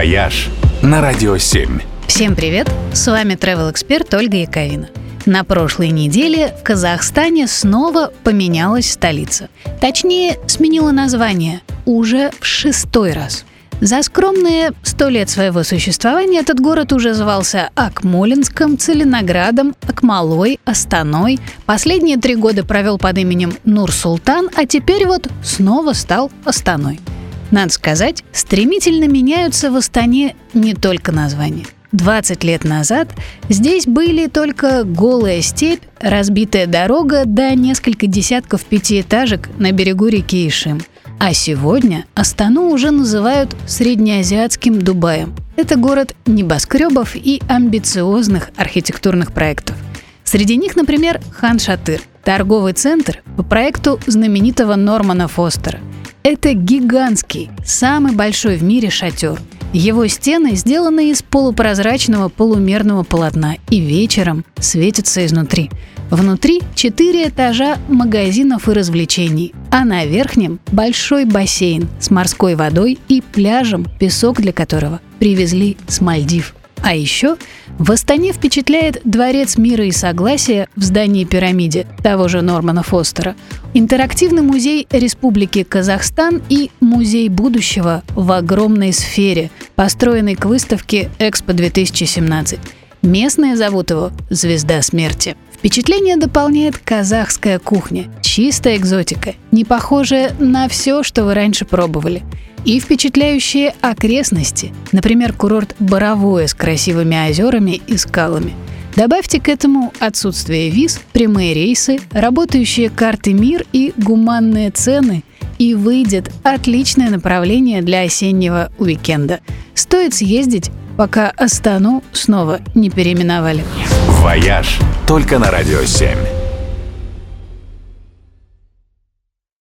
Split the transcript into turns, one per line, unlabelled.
«Вояж» на Радио 7.
Всем привет! С вами travel эксперт Ольга Яковина. На прошлой неделе в Казахстане снова поменялась столица. Точнее, сменила название уже в шестой раз. За скромные сто лет своего существования этот город уже звался Акмолинском, Целиноградом, Акмалой, Астаной. Последние три года провел под именем Нур-Султан, а теперь вот снова стал Астаной. Надо сказать, стремительно меняются в Астане не только названия. 20 лет назад здесь были только голая степь, разбитая дорога да несколько десятков пятиэтажек на берегу реки Ишим. А сегодня Астану уже называют среднеазиатским Дубаем. Это город небоскребов и амбициозных архитектурных проектов. Среди них, например, Хан Шатыр – торговый центр по проекту знаменитого Нормана Фостера – это гигантский, самый большой в мире шатер. Его стены сделаны из полупрозрачного полумерного полотна и вечером светятся изнутри. Внутри четыре этажа магазинов и развлечений, а на верхнем большой бассейн с морской водой и пляжем, песок для которого привезли с Мальдив. А еще в Астане впечатляет Дворец мира и согласия в здании пирамиде того же Нормана Фостера, интерактивный музей Республики Казахстан и Музей будущего в огромной сфере, построенный к выставке Экспо-2017. Местные зовут его «Звезда смерти». Впечатление дополняет казахская кухня. Чистая экзотика, не похожая на все, что вы раньше пробовали – и впечатляющие окрестности, например, курорт Боровое с красивыми озерами и скалами. Добавьте к этому отсутствие виз, прямые рейсы, работающие карты МИР и гуманные цены, и выйдет отличное направление для осеннего уикенда. Стоит съездить, пока Астану снова не переименовали.
«Вояж» только на «Радио 7».